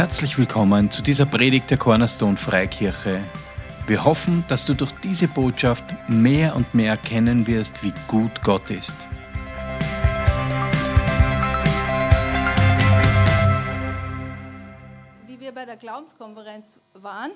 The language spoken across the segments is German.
Herzlich willkommen zu dieser Predigt der Cornerstone Freikirche. Wir hoffen, dass du durch diese Botschaft mehr und mehr erkennen wirst, wie gut Gott ist. Wie wir bei der Glaubenskonferenz waren,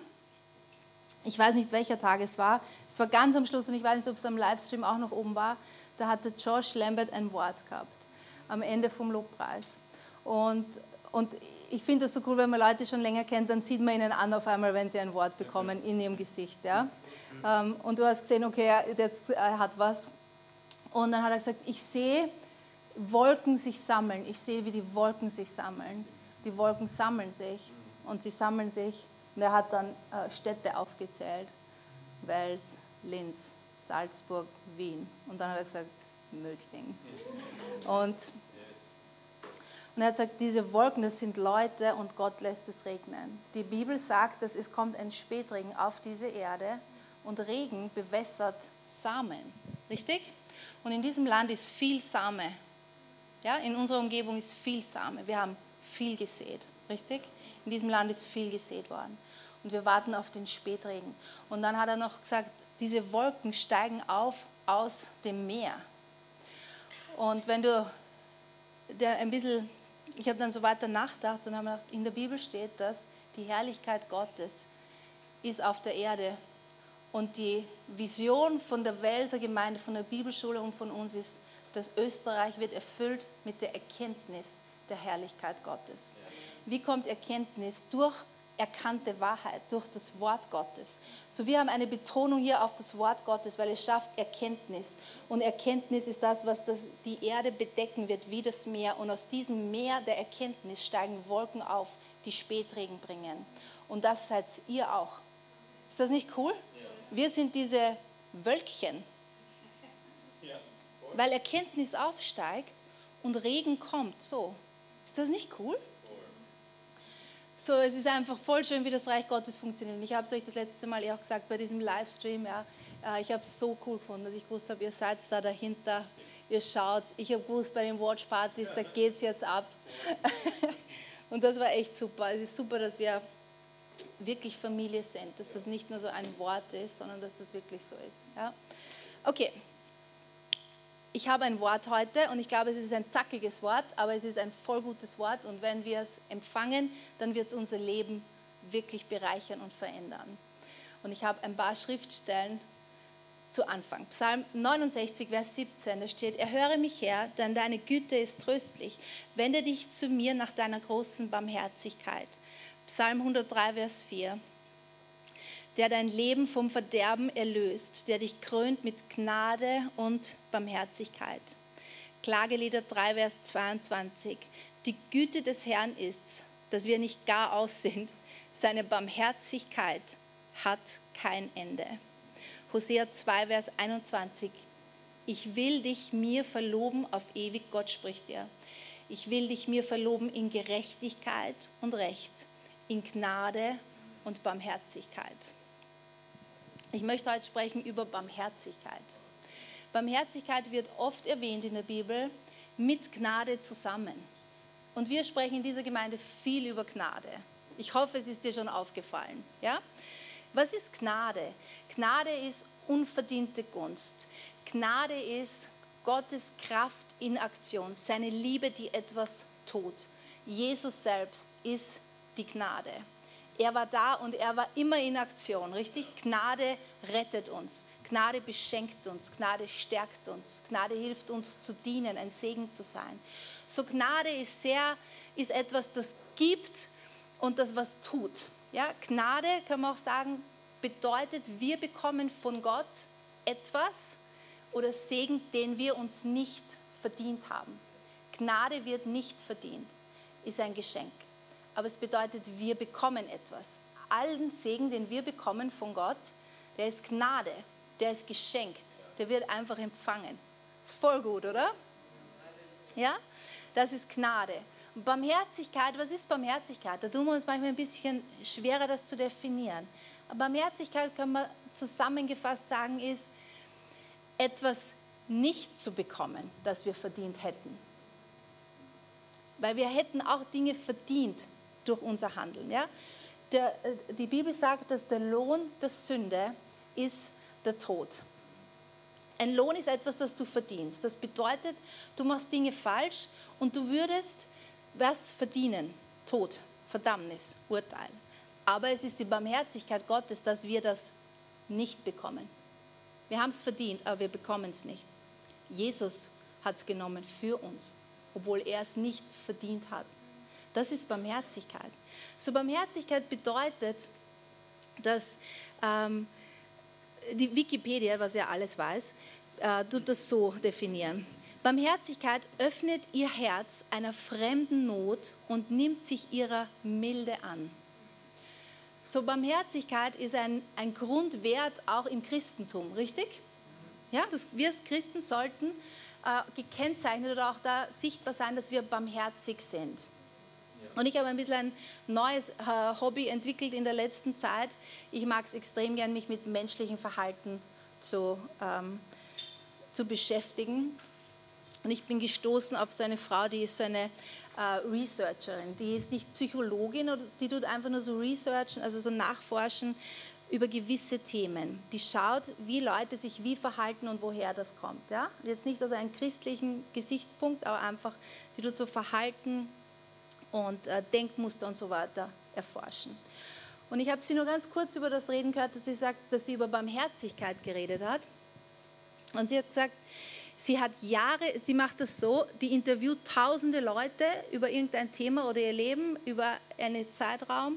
ich weiß nicht, welcher Tag es war, es war ganz am Schluss und ich weiß nicht, ob es am Livestream auch noch oben war, da hatte Josh Lambert ein Wort gehabt, am Ende vom Lobpreis. Und, und ich finde das so cool, wenn man Leute schon länger kennt, dann sieht man ihnen an auf einmal, wenn sie ein Wort bekommen in ihrem Gesicht. Ja? Ähm, und du hast gesehen, okay, jetzt er hat was. Und dann hat er gesagt, ich sehe Wolken sich sammeln. Ich sehe, wie die Wolken sich sammeln. Die Wolken sammeln sich und sie sammeln sich. Und er hat dann äh, Städte aufgezählt. Wels, Linz, Salzburg, Wien. Und dann hat er gesagt, Mödling. Und und er hat gesagt, diese Wolken, das sind Leute und Gott lässt es regnen. Die Bibel sagt, dass es kommt ein Spätregen auf diese Erde und Regen bewässert Samen. Richtig? Und in diesem Land ist viel Same. Ja, in unserer Umgebung ist viel Same. Wir haben viel gesät. Richtig? In diesem Land ist viel gesät worden. Und wir warten auf den Spätregen. Und dann hat er noch gesagt, diese Wolken steigen auf aus dem Meer. Und wenn du der ein bisschen ich habe dann so weiter nachgedacht und habe gedacht, in der Bibel steht, dass die Herrlichkeit Gottes ist auf der Erde. Und die Vision von der Welser Gemeinde, von der Bibelschule und von uns ist, dass Österreich wird erfüllt mit der Erkenntnis der Herrlichkeit Gottes. Wie kommt Erkenntnis? Durch erkannte Wahrheit durch das Wort Gottes. So wir haben eine Betonung hier auf das Wort Gottes, weil es schafft Erkenntnis. Und Erkenntnis ist das, was das, die Erde bedecken wird wie das Meer. Und aus diesem Meer der Erkenntnis steigen Wolken auf, die Spätregen bringen. Und das seid ihr auch. Ist das nicht cool? Wir sind diese Wölkchen. Weil Erkenntnis aufsteigt und Regen kommt. So. Ist das nicht cool? So, es ist einfach voll schön, wie das Reich Gottes funktioniert. Ich habe es euch das letzte Mal auch gesagt bei diesem Livestream. Ja, äh, ich habe es so cool gefunden, dass ich gewusst habe, ihr seid da dahinter, ihr schaut. Ich habe gewusst, bei den Watchpartys, da geht es jetzt ab. Und das war echt super. Es ist super, dass wir wirklich Familie sind, dass das nicht nur so ein Wort ist, sondern dass das wirklich so ist. Ja? Okay, ich habe ein Wort heute und ich glaube, es ist ein zackiges Wort, aber es ist ein voll gutes Wort und wenn wir es empfangen, dann wird es unser Leben wirklich bereichern und verändern. Und ich habe ein paar Schriftstellen zu Anfang. Psalm 69, Vers 17, da steht, erhöre mich her, denn deine Güte ist tröstlich. Wende dich zu mir nach deiner großen Barmherzigkeit. Psalm 103, Vers 4 der dein Leben vom Verderben erlöst, der dich krönt mit Gnade und Barmherzigkeit. Klagelieder 3, Vers 22. Die Güte des Herrn ist, dass wir nicht gar aus sind. Seine Barmherzigkeit hat kein Ende. Hosea 2, Vers 21. Ich will dich mir verloben auf ewig, Gott spricht dir. Ich will dich mir verloben in Gerechtigkeit und Recht, in Gnade und Barmherzigkeit. Ich möchte heute sprechen über Barmherzigkeit. Barmherzigkeit wird oft erwähnt in der Bibel mit Gnade zusammen. Und wir sprechen in dieser Gemeinde viel über Gnade. Ich hoffe, es ist dir schon aufgefallen. Ja? Was ist Gnade? Gnade ist unverdiente Gunst. Gnade ist Gottes Kraft in Aktion, seine Liebe, die etwas tut. Jesus selbst ist die Gnade. Er war da und er war immer in Aktion, richtig? Gnade rettet uns, Gnade beschenkt uns, Gnade stärkt uns, Gnade hilft uns zu dienen, ein Segen zu sein. So Gnade ist sehr, ist etwas, das gibt und das was tut. Ja, Gnade, können wir auch sagen, bedeutet, wir bekommen von Gott etwas oder Segen, den wir uns nicht verdient haben. Gnade wird nicht verdient, ist ein Geschenk aber es bedeutet, wir bekommen etwas. Allen Segen, den wir bekommen von Gott, der ist Gnade, der ist geschenkt, der wird einfach empfangen. Ist voll gut, oder? Ja, das ist Gnade. Und Barmherzigkeit, was ist Barmherzigkeit? Da tun wir uns manchmal ein bisschen schwerer, das zu definieren. Aber Barmherzigkeit kann man zusammengefasst sagen, ist etwas nicht zu bekommen, das wir verdient hätten. Weil wir hätten auch Dinge verdient, durch unser Handeln. Ja? Der, äh, die Bibel sagt, dass der Lohn der Sünde ist der Tod. Ein Lohn ist etwas, das du verdienst. Das bedeutet, du machst Dinge falsch und du würdest was verdienen? Tod, Verdammnis, Urteil. Aber es ist die Barmherzigkeit Gottes, dass wir das nicht bekommen. Wir haben es verdient, aber wir bekommen es nicht. Jesus hat es genommen für uns, obwohl er es nicht verdient hat. Das ist Barmherzigkeit. So Barmherzigkeit bedeutet, dass ähm, die Wikipedia, was ja alles weiß, äh, tut das so definieren. Barmherzigkeit öffnet ihr Herz einer fremden Not und nimmt sich ihrer Milde an. So Barmherzigkeit ist ein, ein Grundwert auch im Christentum, richtig? Ja, das, wir Christen sollten äh, gekennzeichnet oder auch da sichtbar sein, dass wir barmherzig sind. Und ich habe ein bisschen ein neues äh, Hobby entwickelt in der letzten Zeit. Ich mag es extrem gern, mich mit menschlichem Verhalten zu, ähm, zu beschäftigen. Und ich bin gestoßen auf so eine Frau, die ist so eine äh, Researcherin. Die ist nicht Psychologin, die tut einfach nur so Researchen, also so nachforschen über gewisse Themen. Die schaut, wie Leute sich wie verhalten und woher das kommt. Ja? Jetzt nicht aus einem christlichen Gesichtspunkt, aber einfach, die tut so Verhalten und äh, Denkmuster und so weiter erforschen. Und ich habe sie nur ganz kurz über das reden gehört, dass sie sagt, dass sie über Barmherzigkeit geredet hat. Und sie hat gesagt, sie hat Jahre, sie macht das so, die interviewt tausende Leute über irgendein Thema oder ihr Leben, über einen Zeitraum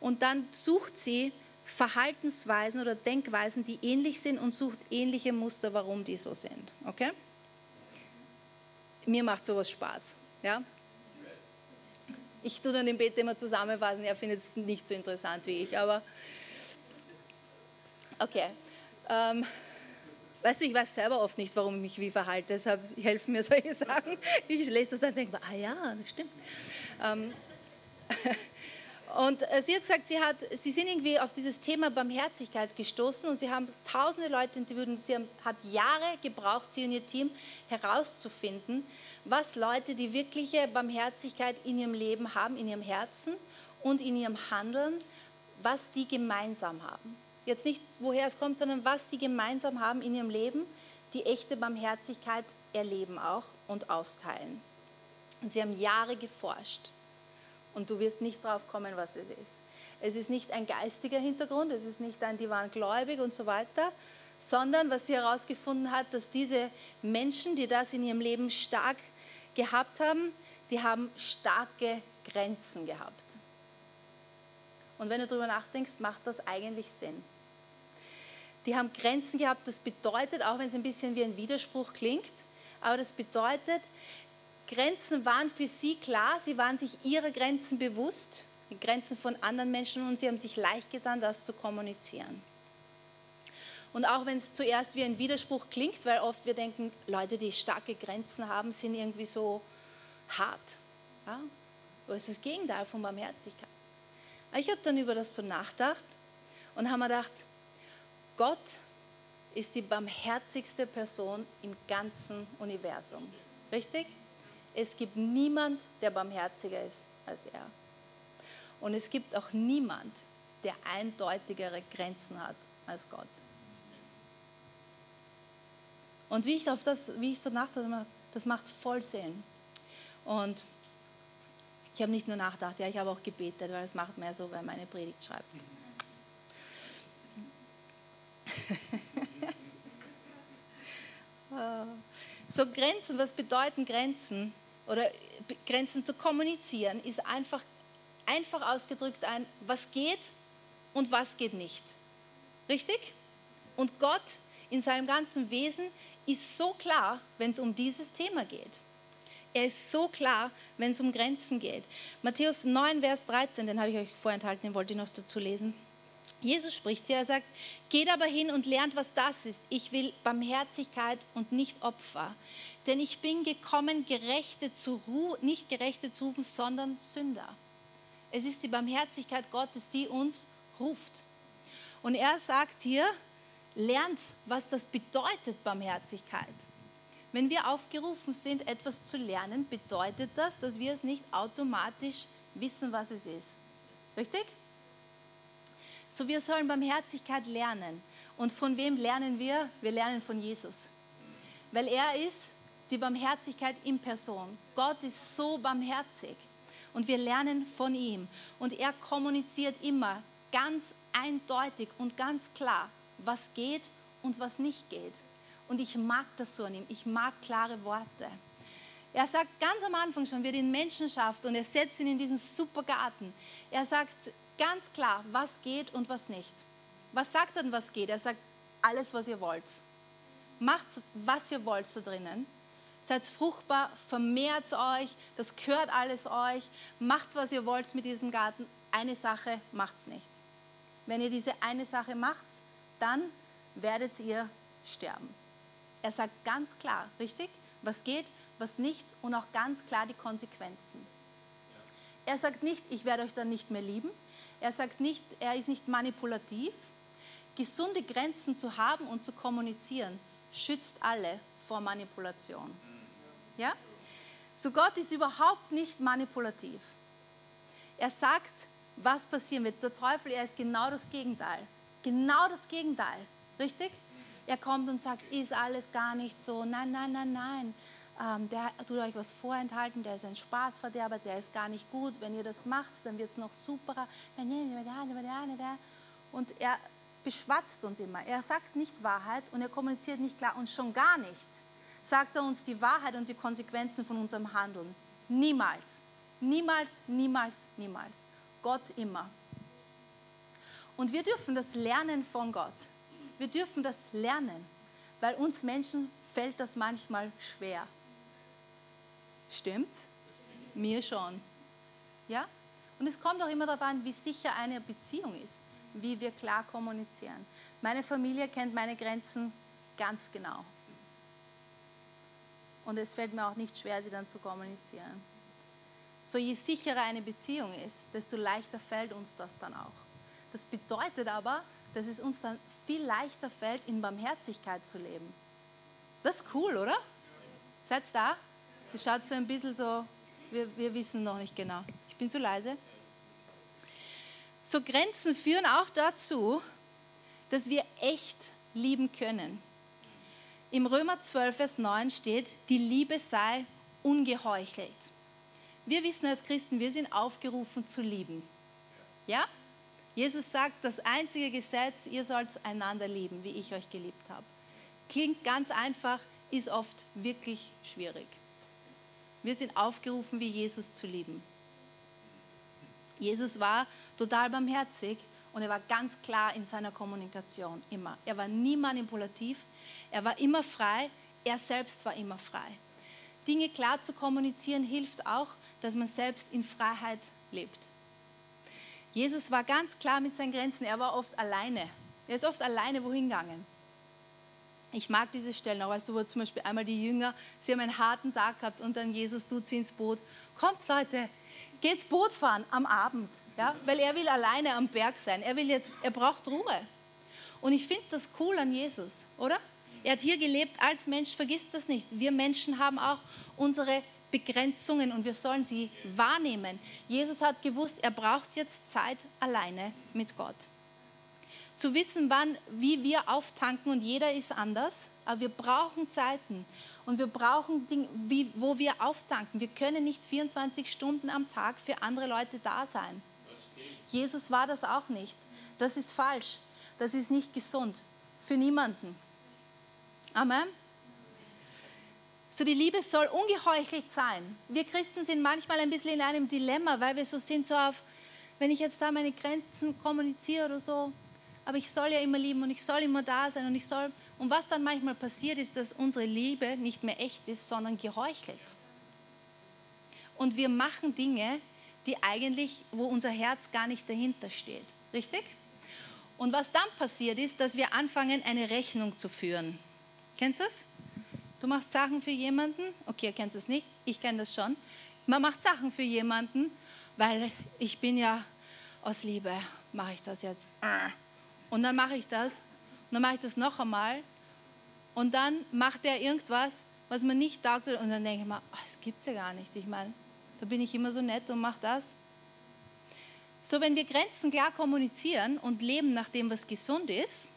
und dann sucht sie Verhaltensweisen oder Denkweisen, die ähnlich sind und sucht ähnliche Muster, warum die so sind. Okay? Mir macht sowas Spaß. Ja? Ich tue dann im Bett immer zusammenfassen, er findet es nicht so interessant wie ich, aber okay. Ähm, weißt du, ich weiß selber oft nicht, warum ich mich wie verhalte, deshalb helfen mir solche Sachen. Ich lese das dann und denke, ah ja, das stimmt. Ähm, und äh, sie hat gesagt, sie, hat, sie sind irgendwie auf dieses Thema Barmherzigkeit gestoßen und sie haben tausende Leute interviewt und sie haben, hat Jahre gebraucht, sie und ihr Team herauszufinden, was Leute, die wirkliche Barmherzigkeit in ihrem Leben haben, in ihrem Herzen und in ihrem Handeln, was die gemeinsam haben. Jetzt nicht, woher es kommt, sondern was die gemeinsam haben in ihrem Leben, die echte Barmherzigkeit erleben auch und austeilen. Und sie haben Jahre geforscht und du wirst nicht drauf kommen, was es ist. Es ist nicht ein geistiger Hintergrund, es ist nicht ein, die waren gläubig und so weiter, sondern was sie herausgefunden hat, dass diese Menschen, die das in ihrem Leben stark gehabt haben, die haben starke Grenzen gehabt. Und wenn du darüber nachdenkst, macht das eigentlich Sinn. Die haben Grenzen gehabt, das bedeutet, auch wenn es ein bisschen wie ein Widerspruch klingt, aber das bedeutet, Grenzen waren für sie klar, sie waren sich ihrer Grenzen bewusst, die Grenzen von anderen Menschen und sie haben sich leicht getan, das zu kommunizieren. Und auch wenn es zuerst wie ein Widerspruch klingt, weil oft wir denken, Leute, die starke Grenzen haben, sind irgendwie so hart. Ja? Es ist das Gegenteil von Barmherzigkeit. Ich habe dann über das so nachgedacht und habe mir gedacht, Gott ist die barmherzigste Person im ganzen Universum. Richtig? Es gibt niemand, der barmherziger ist als er. Und es gibt auch niemand, der eindeutigere Grenzen hat als Gott. Und wie ich auf das, wie ich so nachdachte, das macht voll Sinn. Und ich habe nicht nur nachgedacht, ja, ich habe auch gebetet, weil es macht mehr so, wenn meine Predigt schreibt. so Grenzen, was bedeuten Grenzen? Oder Grenzen zu kommunizieren, ist einfach, einfach ausgedrückt ein, was geht und was geht nicht. Richtig? Und Gott in seinem ganzen Wesen ist so klar, wenn es um dieses Thema geht. Er ist so klar, wenn es um Grenzen geht. Matthäus 9, Vers 13, den habe ich euch vorenthalten, den wollte ich noch dazu lesen. Jesus spricht hier, er sagt, geht aber hin und lernt, was das ist. Ich will Barmherzigkeit und nicht Opfer. Denn ich bin gekommen, Gerechte zu rufen, nicht Gerechte zu rufen, sondern Sünder. Es ist die Barmherzigkeit Gottes, die uns ruft. Und er sagt hier, lernt, was das bedeutet, Barmherzigkeit. Wenn wir aufgerufen sind, etwas zu lernen, bedeutet das, dass wir es nicht automatisch wissen, was es ist. Richtig? So, wir sollen Barmherzigkeit lernen. Und von wem lernen wir? Wir lernen von Jesus. Weil er ist die Barmherzigkeit in Person. Gott ist so barmherzig. Und wir lernen von ihm. Und er kommuniziert immer ganz eindeutig und ganz klar, was geht und was nicht geht. Und ich mag das so an ihm. Ich mag klare Worte. Er sagt ganz am Anfang schon, wie er den Menschen schafft und er setzt ihn in diesen super Garten. Er sagt ganz klar, was geht und was nicht. Was sagt er denn, was geht? Er sagt, alles, was ihr wollt. Macht, was ihr wollt so drinnen. Seid fruchtbar, vermehrt euch, das gehört alles euch. Macht, was ihr wollt mit diesem Garten. Eine Sache macht's nicht. Wenn ihr diese eine Sache macht, dann werdet ihr sterben. Er sagt ganz klar, richtig, was geht, was nicht und auch ganz klar die Konsequenzen. Er sagt nicht, ich werde euch dann nicht mehr lieben. Er sagt nicht, er ist nicht manipulativ. Gesunde Grenzen zu haben und zu kommunizieren schützt alle vor Manipulation. Ja? So Gott ist überhaupt nicht manipulativ. Er sagt, was passieren wird. Der Teufel, er ist genau das Gegenteil. Genau das Gegenteil. Richtig? Er kommt und sagt, ist alles gar nicht so. Nein, nein, nein, nein. Ähm, der tut euch was vorenthalten, der ist ein Spaßverderber, der ist gar nicht gut. Wenn ihr das macht, dann wird es noch superer. Und er beschwatzt uns immer. Er sagt nicht Wahrheit und er kommuniziert nicht klar und schon gar nicht sagt er uns die Wahrheit und die Konsequenzen von unserem Handeln. Niemals. Niemals, niemals, niemals. Gott immer. Und wir dürfen das lernen von Gott. Wir dürfen das lernen, weil uns Menschen fällt das manchmal schwer. Stimmt? Mir schon. Ja? Und es kommt auch immer darauf an, wie sicher eine Beziehung ist, wie wir klar kommunizieren. Meine Familie kennt meine Grenzen ganz genau. Und es fällt mir auch nicht schwer, sie dann zu kommunizieren. So je sicherer eine Beziehung ist, desto leichter fällt uns das dann auch. Das bedeutet aber, dass es uns dann viel leichter fällt, in Barmherzigkeit zu leben. Das ist cool, oder? Seid da? Es schaut so ein bisschen so, wir, wir wissen noch nicht genau. Ich bin zu leise. So Grenzen führen auch dazu, dass wir echt lieben können. Im Römer 12, Vers 9 steht, die Liebe sei ungeheuchelt. Wir wissen als Christen, wir sind aufgerufen zu lieben. Ja? Jesus sagt, das einzige Gesetz, ihr sollt einander lieben, wie ich euch geliebt habe. Klingt ganz einfach, ist oft wirklich schwierig. Wir sind aufgerufen, wie Jesus zu lieben. Jesus war total barmherzig und er war ganz klar in seiner Kommunikation, immer. Er war nie manipulativ, er war immer frei, er selbst war immer frei. Dinge klar zu kommunizieren hilft auch, dass man selbst in Freiheit lebt. Jesus war ganz klar mit seinen Grenzen. Er war oft alleine. Er ist oft alleine wohin gegangen. Ich mag diese Stellen auch, weißt du, wo zum Beispiel einmal die Jünger, sie haben einen harten Tag gehabt und dann Jesus tut sie ins Boot. Kommt Leute, geht's Boot fahren am Abend, ja, weil er will alleine am Berg sein. Er will jetzt, er braucht Ruhe. Und ich finde das cool an Jesus, oder? Er hat hier gelebt als Mensch, vergisst das nicht. Wir Menschen haben auch unsere Begrenzungen und wir sollen sie wahrnehmen. Jesus hat gewusst, er braucht jetzt Zeit alleine mit Gott. Zu wissen, wann, wie wir auftanken und jeder ist anders, aber wir brauchen Zeiten und wir brauchen Dinge, wie, wo wir auftanken. Wir können nicht 24 Stunden am Tag für andere Leute da sein. Jesus war das auch nicht. Das ist falsch. Das ist nicht gesund. Für niemanden. Amen. So die Liebe soll ungeheuchelt sein. Wir Christen sind manchmal ein bisschen in einem Dilemma, weil wir so sind, so auf, wenn ich jetzt da meine Grenzen kommuniziere oder so, aber ich soll ja immer lieben und ich soll immer da sein und ich soll. Und was dann manchmal passiert ist, dass unsere Liebe nicht mehr echt ist, sondern geheuchelt. Und wir machen Dinge, die eigentlich, wo unser Herz gar nicht dahinter steht. Richtig? Und was dann passiert ist, dass wir anfangen, eine Rechnung zu führen. Kennst du das? Du machst Sachen für jemanden, okay, ihr kennt es nicht, ich kenne das schon. Man macht Sachen für jemanden, weil ich bin ja aus Liebe, mache ich das jetzt. Und dann mache ich das, und dann mache ich das noch einmal. Und dann macht er irgendwas, was man nicht taugt. Und dann denke ich mir, oh, das gibt es ja gar nicht. Ich meine, da bin ich immer so nett und mache das. So, wenn wir Grenzen klar kommunizieren und leben nach dem, was gesund ist,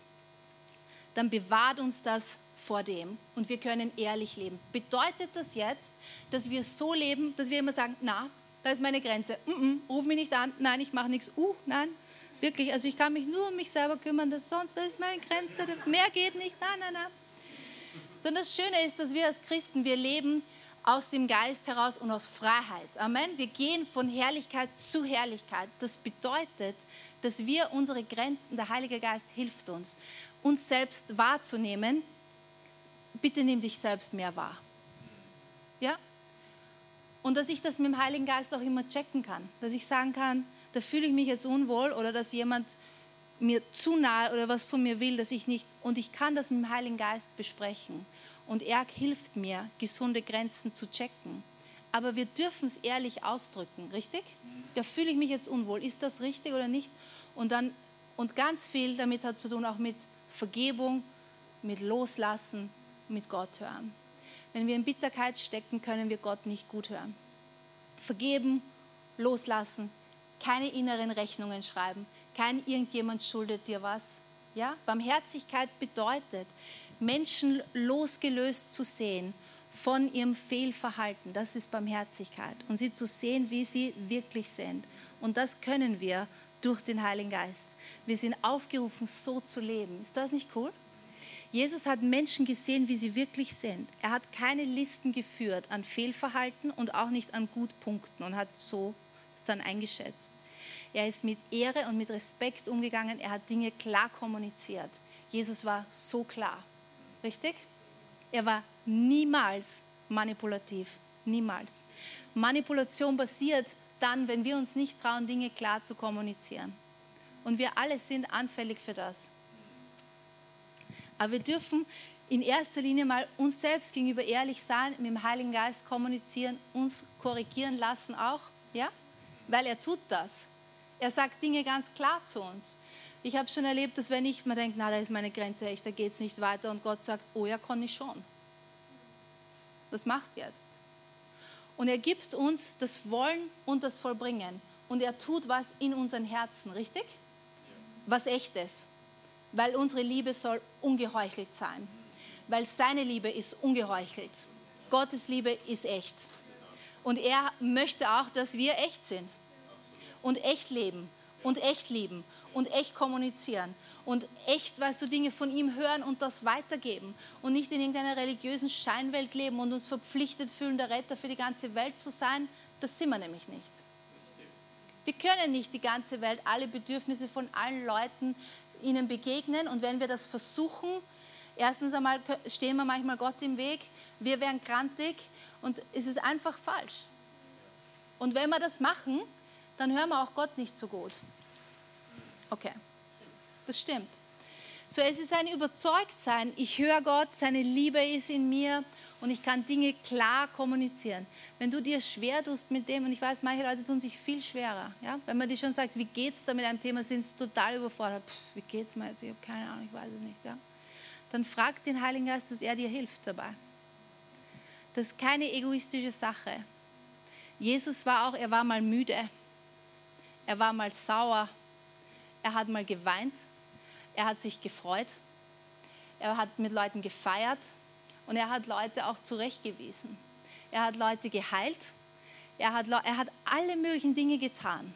dann bewahrt uns das vor dem und wir können ehrlich leben. Bedeutet das jetzt, dass wir so leben, dass wir immer sagen, na, da ist meine Grenze, mm -mm, ruf mich nicht an, nein, ich mache nichts, uh, nein, wirklich, also ich kann mich nur um mich selber kümmern, das sonst das ist meine Grenze, mehr geht nicht, nein, nein, nein. Sondern das Schöne ist, dass wir als Christen, wir leben aus dem Geist heraus und aus Freiheit. Amen. Wir gehen von Herrlichkeit zu Herrlichkeit. Das bedeutet, dass wir unsere Grenzen, der Heilige Geist hilft uns, uns selbst wahrzunehmen. Bitte nimm dich selbst mehr wahr. Ja? Und dass ich das mit dem Heiligen Geist auch immer checken kann. Dass ich sagen kann, da fühle ich mich jetzt unwohl oder dass jemand mir zu nahe oder was von mir will, dass ich nicht, und ich kann das mit dem Heiligen Geist besprechen. Und er hilft mir, gesunde Grenzen zu checken. Aber wir dürfen es ehrlich ausdrücken, richtig? Da fühle ich mich jetzt unwohl. Ist das richtig oder nicht? Und, dann, und ganz viel damit hat zu tun auch mit Vergebung, mit Loslassen, mit Gott hören. Wenn wir in Bitterkeit stecken, können wir Gott nicht gut hören. Vergeben, loslassen, keine inneren Rechnungen schreiben, kein irgendjemand schuldet dir was. Ja? Barmherzigkeit bedeutet, Menschen losgelöst zu sehen von ihrem Fehlverhalten. Das ist Barmherzigkeit. Und sie zu sehen, wie sie wirklich sind. Und das können wir durch den Heiligen Geist. Wir sind aufgerufen, so zu leben. Ist das nicht cool? Jesus hat Menschen gesehen, wie sie wirklich sind. Er hat keine Listen geführt an Fehlverhalten und auch nicht an Gutpunkten und hat so es dann eingeschätzt. Er ist mit Ehre und mit Respekt umgegangen. Er hat Dinge klar kommuniziert. Jesus war so klar. Richtig? Er war niemals manipulativ. Niemals. Manipulation passiert dann, wenn wir uns nicht trauen, Dinge klar zu kommunizieren. Und wir alle sind anfällig für das. Aber wir dürfen in erster Linie mal uns selbst gegenüber ehrlich sein, mit dem Heiligen Geist kommunizieren, uns korrigieren lassen auch, ja? Weil er tut das. Er sagt Dinge ganz klar zu uns. Ich habe schon erlebt, dass wenn ich mir denke, na, da ist meine Grenze echt, da geht es nicht weiter und Gott sagt, oh ja, kann ich schon. Was machst du jetzt? Und er gibt uns das Wollen und das Vollbringen. Und er tut was in unseren Herzen, richtig? Was echtes. Weil unsere Liebe soll ungeheuchelt sein. Weil seine Liebe ist ungeheuchelt. Gottes Liebe ist echt. Und er möchte auch, dass wir echt sind. Und echt leben. Und echt lieben und echt kommunizieren und echt, weißt du, Dinge von ihm hören und das weitergeben und nicht in irgendeiner religiösen Scheinwelt leben und uns verpflichtet fühlen, der Retter für die ganze Welt zu sein. Das sind wir nämlich nicht. Wir können nicht die ganze Welt, alle Bedürfnisse von allen Leuten ihnen begegnen und wenn wir das versuchen, erstens einmal stehen wir manchmal Gott im Weg, wir werden krantig und es ist einfach falsch. Und wenn wir das machen, dann hören wir auch Gott nicht so gut. Okay, das stimmt. So, es ist ein Überzeugtsein. Ich höre Gott, seine Liebe ist in mir und ich kann Dinge klar kommunizieren. Wenn du dir schwer tust mit dem, und ich weiß, manche Leute tun sich viel schwerer, ja? wenn man dir schon sagt, wie geht es da mit einem Thema, sind sie total überfordert. Pff, wie geht es mir jetzt? Ich habe keine Ahnung, ich weiß es nicht. Ja? Dann frag den Heiligen Geist, dass er dir hilft dabei. Das ist keine egoistische Sache. Jesus war auch, er war mal müde, er war mal sauer, er hat mal geweint, er hat sich gefreut, er hat mit Leuten gefeiert und er hat Leute auch zurechtgewiesen. Er hat Leute geheilt, er hat, er hat alle möglichen Dinge getan,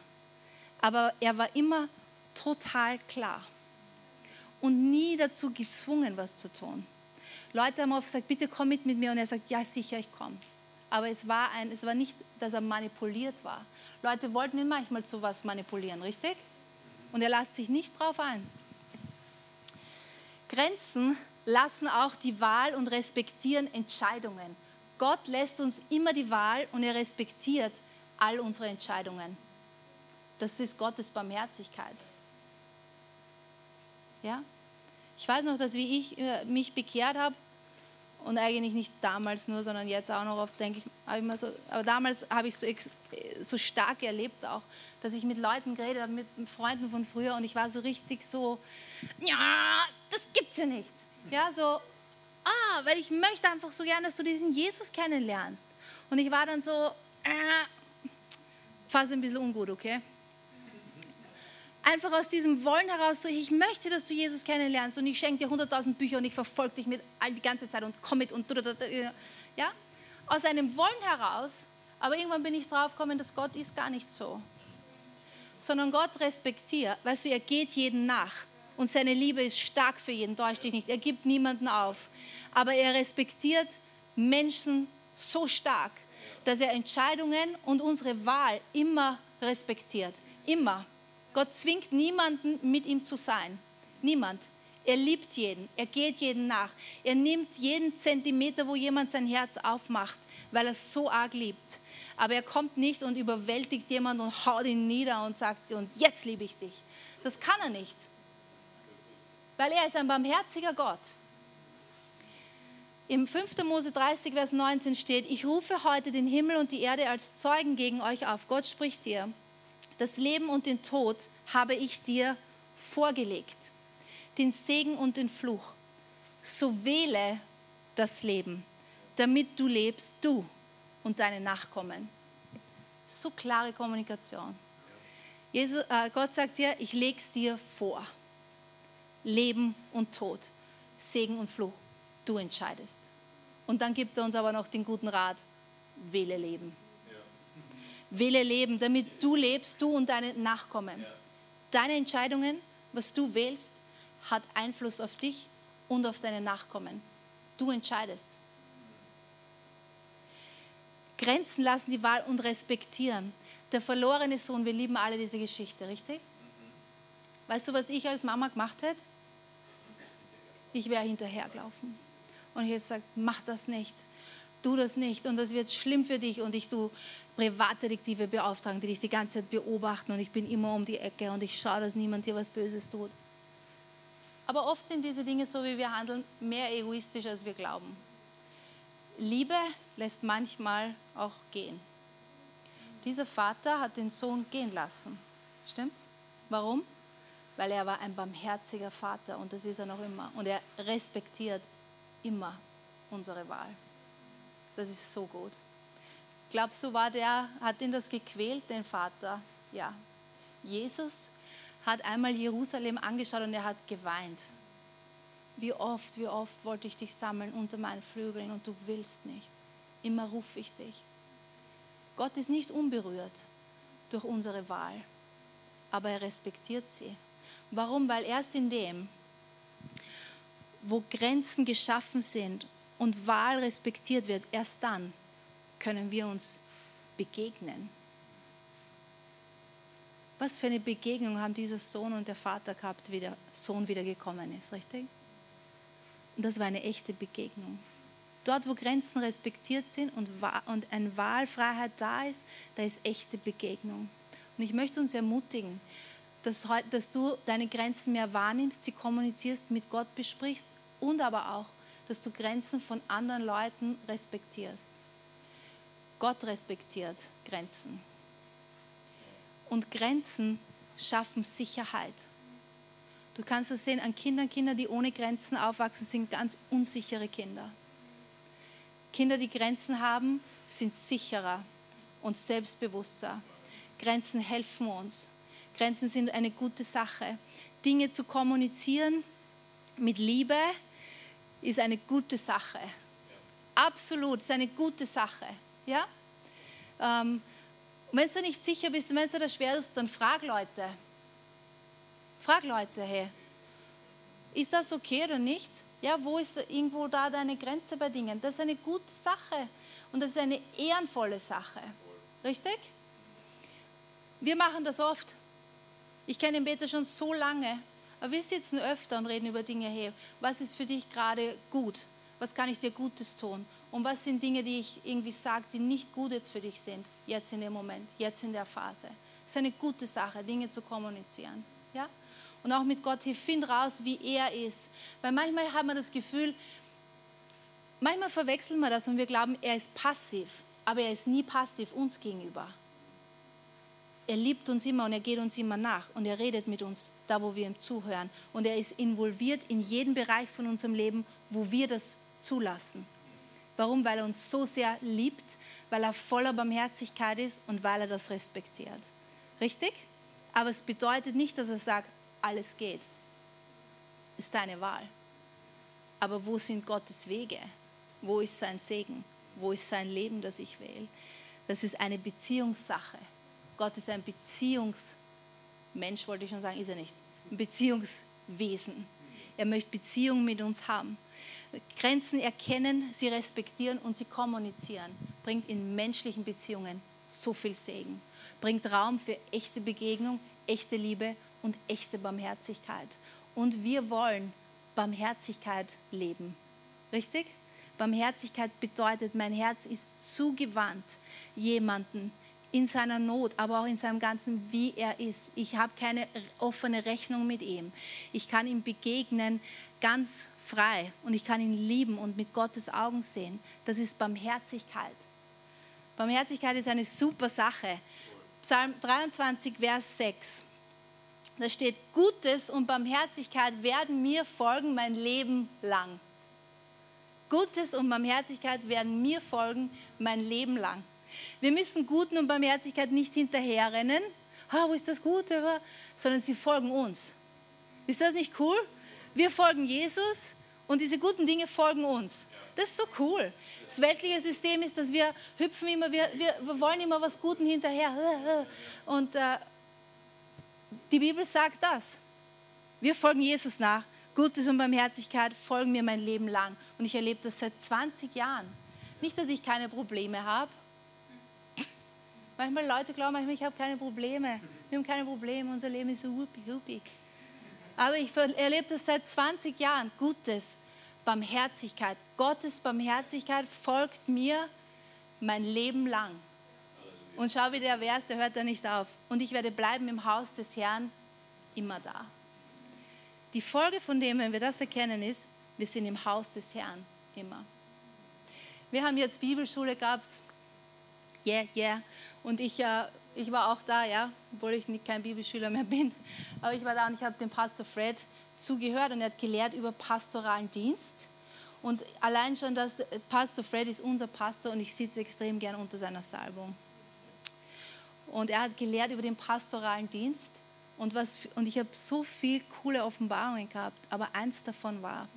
aber er war immer total klar und nie dazu gezwungen, was zu tun. Leute haben oft gesagt, bitte komm mit mit mir und er sagt, ja sicher, ich komme. Aber es war, ein, es war nicht, dass er manipuliert war. Leute wollten ihn manchmal zu was manipulieren, richtig? und er lässt sich nicht drauf ein. Grenzen lassen auch die Wahl und respektieren Entscheidungen. Gott lässt uns immer die Wahl und er respektiert all unsere Entscheidungen. Das ist Gottes Barmherzigkeit. Ja? Ich weiß noch, dass wie ich äh, mich bekehrt habe, und eigentlich nicht damals nur, sondern jetzt auch noch oft denke ich, habe ich mal so, aber damals habe ich so, so stark erlebt auch, dass ich mit Leuten geredet habe, mit Freunden von früher und ich war so richtig so, ja, das gibt's ja nicht. Ja, so, ah, weil ich möchte einfach so gern, dass du diesen Jesus kennenlernst. Und ich war dann so, äh, fast ein bisschen ungut, okay? Einfach aus diesem Wollen heraus, so ich möchte, dass du Jesus kennenlernst und ich schenke dir 100.000 Bücher und ich verfolge dich mit all die ganze Zeit und komm mit und ja, aus einem Wollen heraus. Aber irgendwann bin ich drauf gekommen, dass Gott ist gar nicht so, sondern Gott respektiert. Weißt du, er geht jeden nach und seine Liebe ist stark für jeden. Täusch dich nicht. Er gibt niemanden auf, aber er respektiert Menschen so stark, dass er Entscheidungen und unsere Wahl immer respektiert. Immer. Gott zwingt niemanden, mit ihm zu sein. Niemand. Er liebt jeden. Er geht jeden nach. Er nimmt jeden Zentimeter, wo jemand sein Herz aufmacht, weil er es so arg liebt. Aber er kommt nicht und überwältigt jemanden und haut ihn nieder und sagt, und jetzt liebe ich dich. Das kann er nicht. Weil er ist ein barmherziger Gott. Im 5. Mose 30, Vers 19 steht, ich rufe heute den Himmel und die Erde als Zeugen gegen euch auf. Gott spricht dir, das Leben und den Tod habe ich dir vorgelegt, den Segen und den Fluch. So wähle das Leben, damit du lebst, du und deine Nachkommen. So klare Kommunikation. Jesus, äh, Gott sagt dir, ich lege es dir vor. Leben und Tod, Segen und Fluch du entscheidest. Und dann gibt er uns aber noch den guten Rat, wähle Leben. Wähle Leben, damit du lebst, du und deine Nachkommen. Deine Entscheidungen, was du wählst, hat Einfluss auf dich und auf deine Nachkommen. Du entscheidest. Grenzen lassen die Wahl und respektieren. Der verlorene Sohn, wir lieben alle diese Geschichte, richtig? Mhm. Weißt du, was ich als Mama gemacht hätte? Ich wäre hinterhergelaufen. Und ich jetzt sagt, mach das nicht, tu das nicht und das wird schlimm für dich und ich tu Privatdetektive beauftragen, die dich die ganze Zeit beobachten und ich bin immer um die Ecke und ich schaue, dass niemand dir was Böses tut. Aber oft sind diese Dinge, so wie wir handeln, mehr egoistisch, als wir glauben. Liebe lässt manchmal auch gehen. Dieser Vater hat den Sohn gehen lassen. Stimmt's? Warum? Weil er war ein barmherziger Vater und das ist er noch immer. Und er respektiert immer unsere Wahl. Das ist so gut. Glaubst du, war der, hat ihn das gequält, den Vater? Ja. Jesus hat einmal Jerusalem angeschaut und er hat geweint. Wie oft, wie oft wollte ich dich sammeln unter meinen Flügeln und du willst nicht. Immer rufe ich dich. Gott ist nicht unberührt durch unsere Wahl, aber er respektiert sie. Warum? Weil erst in dem, wo Grenzen geschaffen sind und Wahl respektiert wird, erst dann können wir uns begegnen. Was für eine Begegnung haben dieser Sohn und der Vater gehabt, wie der Sohn wieder gekommen ist, richtig? Und das war eine echte Begegnung. Dort, wo Grenzen respektiert sind und, eine Wahlfreiheit da ist, da ist echte Begegnung. Und ich möchte uns ermutigen, dass du deine Grenzen mehr wahrnimmst, sie kommunizierst, mit Gott besprichst und aber auch, dass du Grenzen von anderen Leuten respektierst. Gott respektiert Grenzen. Und Grenzen schaffen Sicherheit. Du kannst es sehen an Kindern, Kinder, die ohne Grenzen aufwachsen, sind ganz unsichere Kinder. Kinder, die Grenzen haben, sind sicherer und selbstbewusster. Grenzen helfen uns. Grenzen sind eine gute Sache. Dinge zu kommunizieren mit Liebe, ist eine gute Sache. Absolut, ist eine gute Sache. Ja? Ähm, wenn du nicht sicher bist wenn du das schwer ist, dann frag Leute. Frag Leute, hey, ist das okay oder nicht? Ja, wo ist irgendwo da deine Grenze bei Dingen? Das ist eine gute Sache und das ist eine ehrenvolle Sache. Richtig? Wir machen das oft. Ich kenne den Peter schon so lange aber wir sitzen öfter und reden über Dinge, hey, was ist für dich gerade gut? Was kann ich dir Gutes tun? Und was sind Dinge, die ich irgendwie sage, die nicht gut jetzt für dich sind, jetzt in dem Moment, jetzt in der Phase? Es ist eine gute Sache, Dinge zu kommunizieren. Ja? Und auch mit Gott, hey, find raus, wie er ist. Weil manchmal hat man das Gefühl, manchmal verwechseln wir das und wir glauben, er ist passiv, aber er ist nie passiv uns gegenüber er liebt uns immer und er geht uns immer nach und er redet mit uns da, wo wir ihm zuhören. Und er ist involviert in jeden Bereich von unserem Leben, wo wir das zulassen. Warum? Weil er uns so sehr liebt, weil er voller Barmherzigkeit ist und weil er das respektiert. Richtig? Aber es bedeutet nicht, dass er sagt, alles geht. Ist deine Wahl. Aber wo sind Gottes Wege? Wo ist sein Segen? Wo ist sein Leben, das ich wähle? Das ist eine Beziehungssache. Gott ist ein Beziehungsmensch, wollte ich schon sagen, ist er nicht. Ein Beziehungswesen. Er möchte Beziehungen mit uns haben. Grenzen erkennen, sie respektieren und sie kommunizieren. Bringt in menschlichen Beziehungen so viel Segen. Bringt Raum für echte Begegnung, echte Liebe und echte Barmherzigkeit. Und wir wollen Barmherzigkeit leben. Richtig? Barmherzigkeit bedeutet, mein Herz ist zugewandt jemanden in seiner Not, aber auch in seinem ganzen, wie er ist. Ich habe keine offene Rechnung mit ihm. Ich kann ihm begegnen ganz frei und ich kann ihn lieben und mit Gottes Augen sehen. Das ist Barmherzigkeit. Barmherzigkeit ist eine super Sache. Psalm 23, Vers 6. Da steht, Gutes und Barmherzigkeit werden mir folgen mein Leben lang. Gutes und Barmherzigkeit werden mir folgen mein Leben lang. Wir müssen Guten und Barmherzigkeit nicht hinterherrennen, ah, wo ist das Gute, sondern sie folgen uns. Ist das nicht cool? Wir folgen Jesus und diese guten Dinge folgen uns. Das ist so cool. Das weltliche System ist, dass wir hüpfen immer, wir, wir, wir wollen immer was Guten hinterher. Und äh, die Bibel sagt das. Wir folgen Jesus nach. Gutes und Barmherzigkeit folgen mir mein Leben lang. Und ich erlebe das seit 20 Jahren. Nicht, dass ich keine Probleme habe. Manchmal Leute glauben manchmal, ich habe keine Probleme. Wir haben keine Probleme, unser Leben ist so whoopi, whoopi. Aber ich erlebe das seit 20 Jahren. Gutes, Barmherzigkeit. Gottes Barmherzigkeit folgt mir mein Leben lang. Und schau, wie der Vers, der hört da nicht auf. Und ich werde bleiben im Haus des Herrn immer da. Die Folge von dem, wenn wir das erkennen, ist, wir sind im Haus des Herrn immer. Wir haben jetzt Bibelschule gehabt. Yeah, yeah. Und ich, äh, ich war auch da, ja, obwohl ich nicht kein Bibelschüler mehr bin. Aber ich war da und ich habe dem Pastor Fred zugehört und er hat gelehrt über pastoralen Dienst. Und allein schon, dass Pastor Fred ist unser Pastor und ich sitze extrem gern unter seiner Salbung. Und er hat gelehrt über den pastoralen Dienst. Und, was, und ich habe so viel coole Offenbarungen gehabt. Aber eins davon war,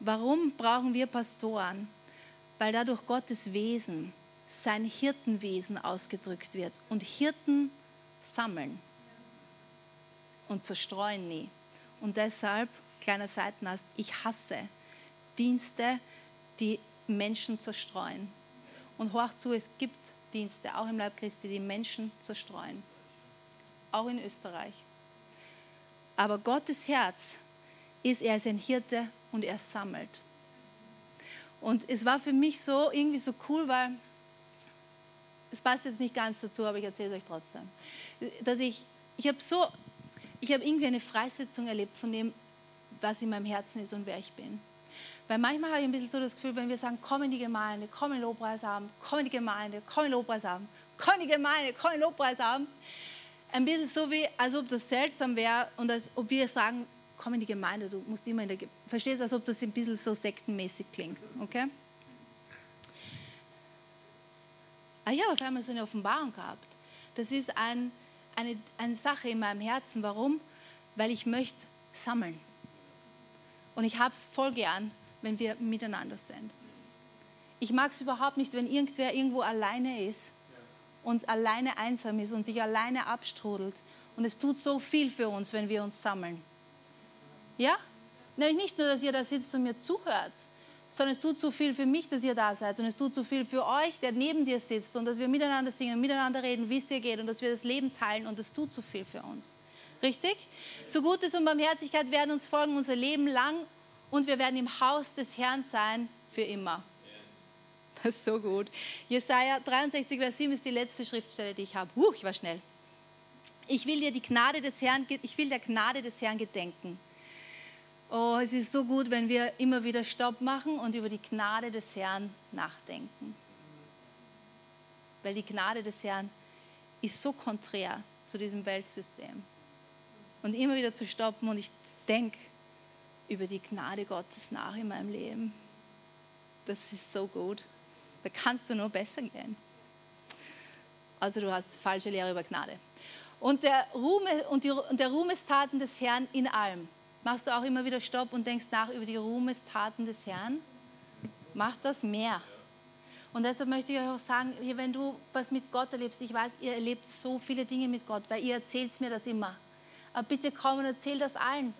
warum brauchen wir Pastoren? Weil dadurch Gottes Wesen, sein Hirtenwesen ausgedrückt wird. Und Hirten sammeln und zerstreuen nie. Und deshalb, kleiner Seitenast, ich hasse Dienste, die Menschen zerstreuen. Und hoch zu, es gibt Dienste, auch im Leib Christi, die Menschen zerstreuen. Auch in Österreich. Aber Gottes Herz ist, er ist ein Hirte und er sammelt. Und es war für mich so irgendwie so cool, weil es passt jetzt nicht ganz dazu, aber ich erzähle es euch trotzdem, dass ich, ich habe so, ich habe irgendwie eine Freisetzung erlebt von dem, was in meinem Herzen ist und wer ich bin. Weil manchmal habe ich ein bisschen so das Gefühl, wenn wir sagen, komm in die Gemeinde, komm in Lobpreisabend, komm in die Gemeinde, komm in Lobpreisabend, komm in die Gemeinde, komm in Lobpreisabend. Ein bisschen so wie, als ob das seltsam wäre und als ob wir sagen, komm in die Gemeinde, du musst immer in der Gemeinde. Verstehst als ob das ein bisschen so sektenmäßig klingt, okay? Ah ja, auf einmal so eine Offenbarung gehabt. Das ist ein, eine, eine Sache in meinem Herzen. Warum? Weil ich möchte sammeln. Und ich habe es voll gern, wenn wir miteinander sind. Ich mag es überhaupt nicht, wenn irgendwer irgendwo alleine ist und alleine einsam ist und sich alleine abstrudelt. Und es tut so viel für uns, wenn wir uns sammeln. Ja? Nämlich nicht nur, dass ihr da sitzt und mir zuhört, sondern es tut so viel für mich, dass ihr da seid und es tut so viel für euch, der neben dir sitzt und dass wir miteinander singen, miteinander reden, wie es dir geht und dass wir das Leben teilen und es tut so viel für uns. Richtig? So Gutes und Barmherzigkeit werden uns folgen unser Leben lang und wir werden im Haus des Herrn sein für immer. Das ist so gut. Jesaja 63, Vers 7 ist die letzte Schriftstelle, die ich habe. Uh, ich war schnell. Ich will dir die Gnade des Herrn, ich will der Gnade des Herrn gedenken. Oh, es ist so gut, wenn wir immer wieder Stopp machen und über die Gnade des Herrn nachdenken. Weil die Gnade des Herrn ist so konträr zu diesem Weltsystem. Und immer wieder zu stoppen und ich denke, über die Gnade Gottes nach in meinem Leben. Das ist so gut. Da kannst du nur besser gehen. Also du hast falsche Lehre über Gnade. Und der, Ruhm, und, die, und der Ruhmestaten des Herrn in allem. Machst du auch immer wieder Stopp und denkst nach über die Ruhmestaten des Herrn? Mach das mehr. Und deshalb möchte ich euch auch sagen, wenn du was mit Gott erlebst, ich weiß, ihr erlebt so viele Dinge mit Gott, weil ihr erzählt mir das immer. Aber bitte komm und erzähl das allen.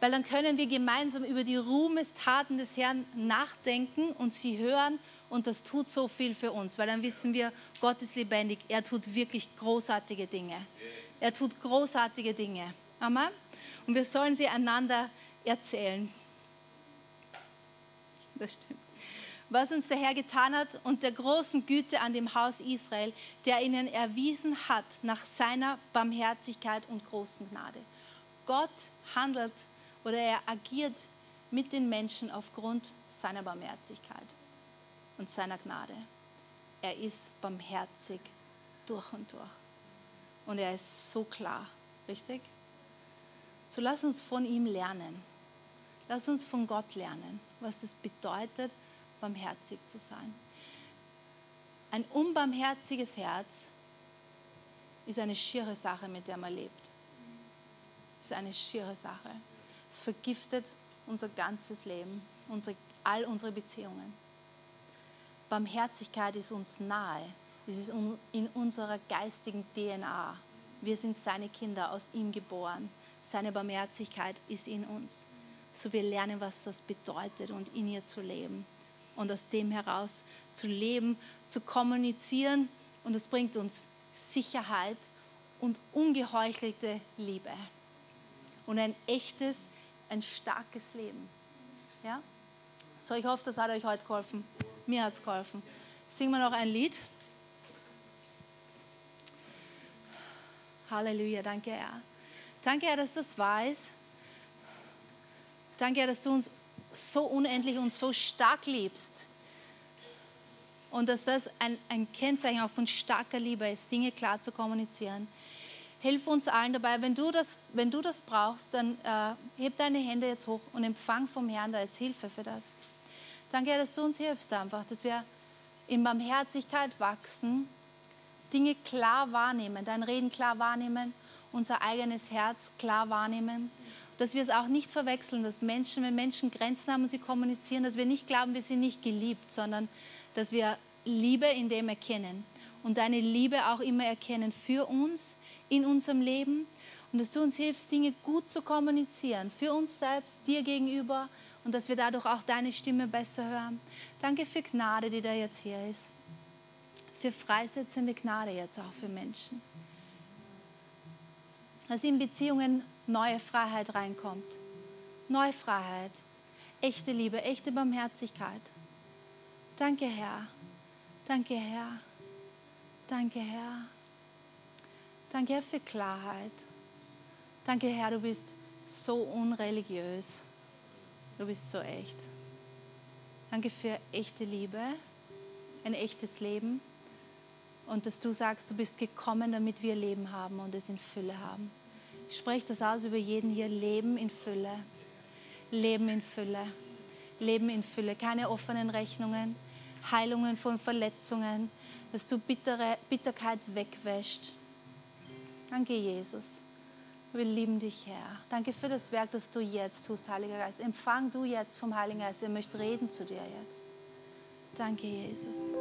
Weil dann können wir gemeinsam über die Ruhmestaten des Herrn nachdenken und sie hören und das tut so viel für uns, weil dann wissen wir, Gott ist lebendig, er tut wirklich großartige Dinge. Er tut großartige Dinge. Amen. Und wir sollen sie einander erzählen. Das stimmt. Was uns der Herr getan hat und der großen Güte an dem Haus Israel, der ihnen erwiesen hat nach seiner Barmherzigkeit und großen Gnade. Gott handelt oder er agiert mit den Menschen aufgrund seiner Barmherzigkeit und seiner Gnade. Er ist barmherzig durch und durch. Und er ist so klar, richtig? So lass uns von ihm lernen. Lass uns von Gott lernen, was es bedeutet, barmherzig zu sein. Ein unbarmherziges Herz ist eine schiere Sache, mit der man lebt. Ist eine schiere Sache. Es vergiftet unser ganzes Leben, unsere, all unsere Beziehungen. Barmherzigkeit ist uns nahe. Es ist in unserer geistigen DNA. Wir sind seine Kinder, aus ihm geboren. Seine Barmherzigkeit ist in uns. So wir lernen, was das bedeutet und in ihr zu leben. Und aus dem heraus zu leben, zu kommunizieren. Und das bringt uns Sicherheit und ungeheuchelte Liebe. Und ein echtes, ein starkes Leben. Ja? So, ich hoffe, das hat euch heute geholfen. Mir hat es geholfen. Singen wir noch ein Lied. Halleluja, danke Herr. Danke Herr, dass das wahr ist. Danke Herr, dass du uns so unendlich und so stark liebst. Und dass das ein, ein Kennzeichen auch von starker Liebe ist, Dinge klar zu kommunizieren. Hilf uns allen dabei. Wenn du das, wenn du das brauchst, dann äh, heb deine Hände jetzt hoch und empfang vom Herrn da jetzt Hilfe für das. Danke, dass du uns hilfst einfach, dass wir in Barmherzigkeit wachsen, Dinge klar wahrnehmen, dein Reden klar wahrnehmen, unser eigenes Herz klar wahrnehmen. Dass wir es auch nicht verwechseln, dass Menschen, wenn Menschen Grenzen haben und sie kommunizieren, dass wir nicht glauben, wir sind nicht geliebt, sondern dass wir Liebe in dem erkennen und deine Liebe auch immer erkennen für uns in unserem Leben und dass du uns hilfst, Dinge gut zu kommunizieren, für uns selbst, dir gegenüber, und dass wir dadurch auch deine Stimme besser hören. Danke für Gnade, die da jetzt hier ist. Für freisetzende Gnade jetzt auch für Menschen. Dass in Beziehungen neue Freiheit reinkommt. Neue Freiheit, echte Liebe, echte Barmherzigkeit. Danke, Herr. Danke, Herr. Danke, Herr. Danke, Herr, für Klarheit. Danke, Herr, du bist so unreligiös. Du bist so echt. Danke für echte Liebe, ein echtes Leben und dass du sagst, du bist gekommen, damit wir Leben haben und es in Fülle haben. Ich spreche das aus über jeden hier, Leben in Fülle, Leben in Fülle, Leben in Fülle, keine offenen Rechnungen, Heilungen von Verletzungen, dass du bittere, Bitterkeit wegwäscht. Danke, Jesus. Wir lieben dich, Herr. Danke für das Werk, das du jetzt tust, Heiliger Geist. Empfang du jetzt vom Heiligen Geist. Er möchte reden zu dir jetzt. Danke, Jesus.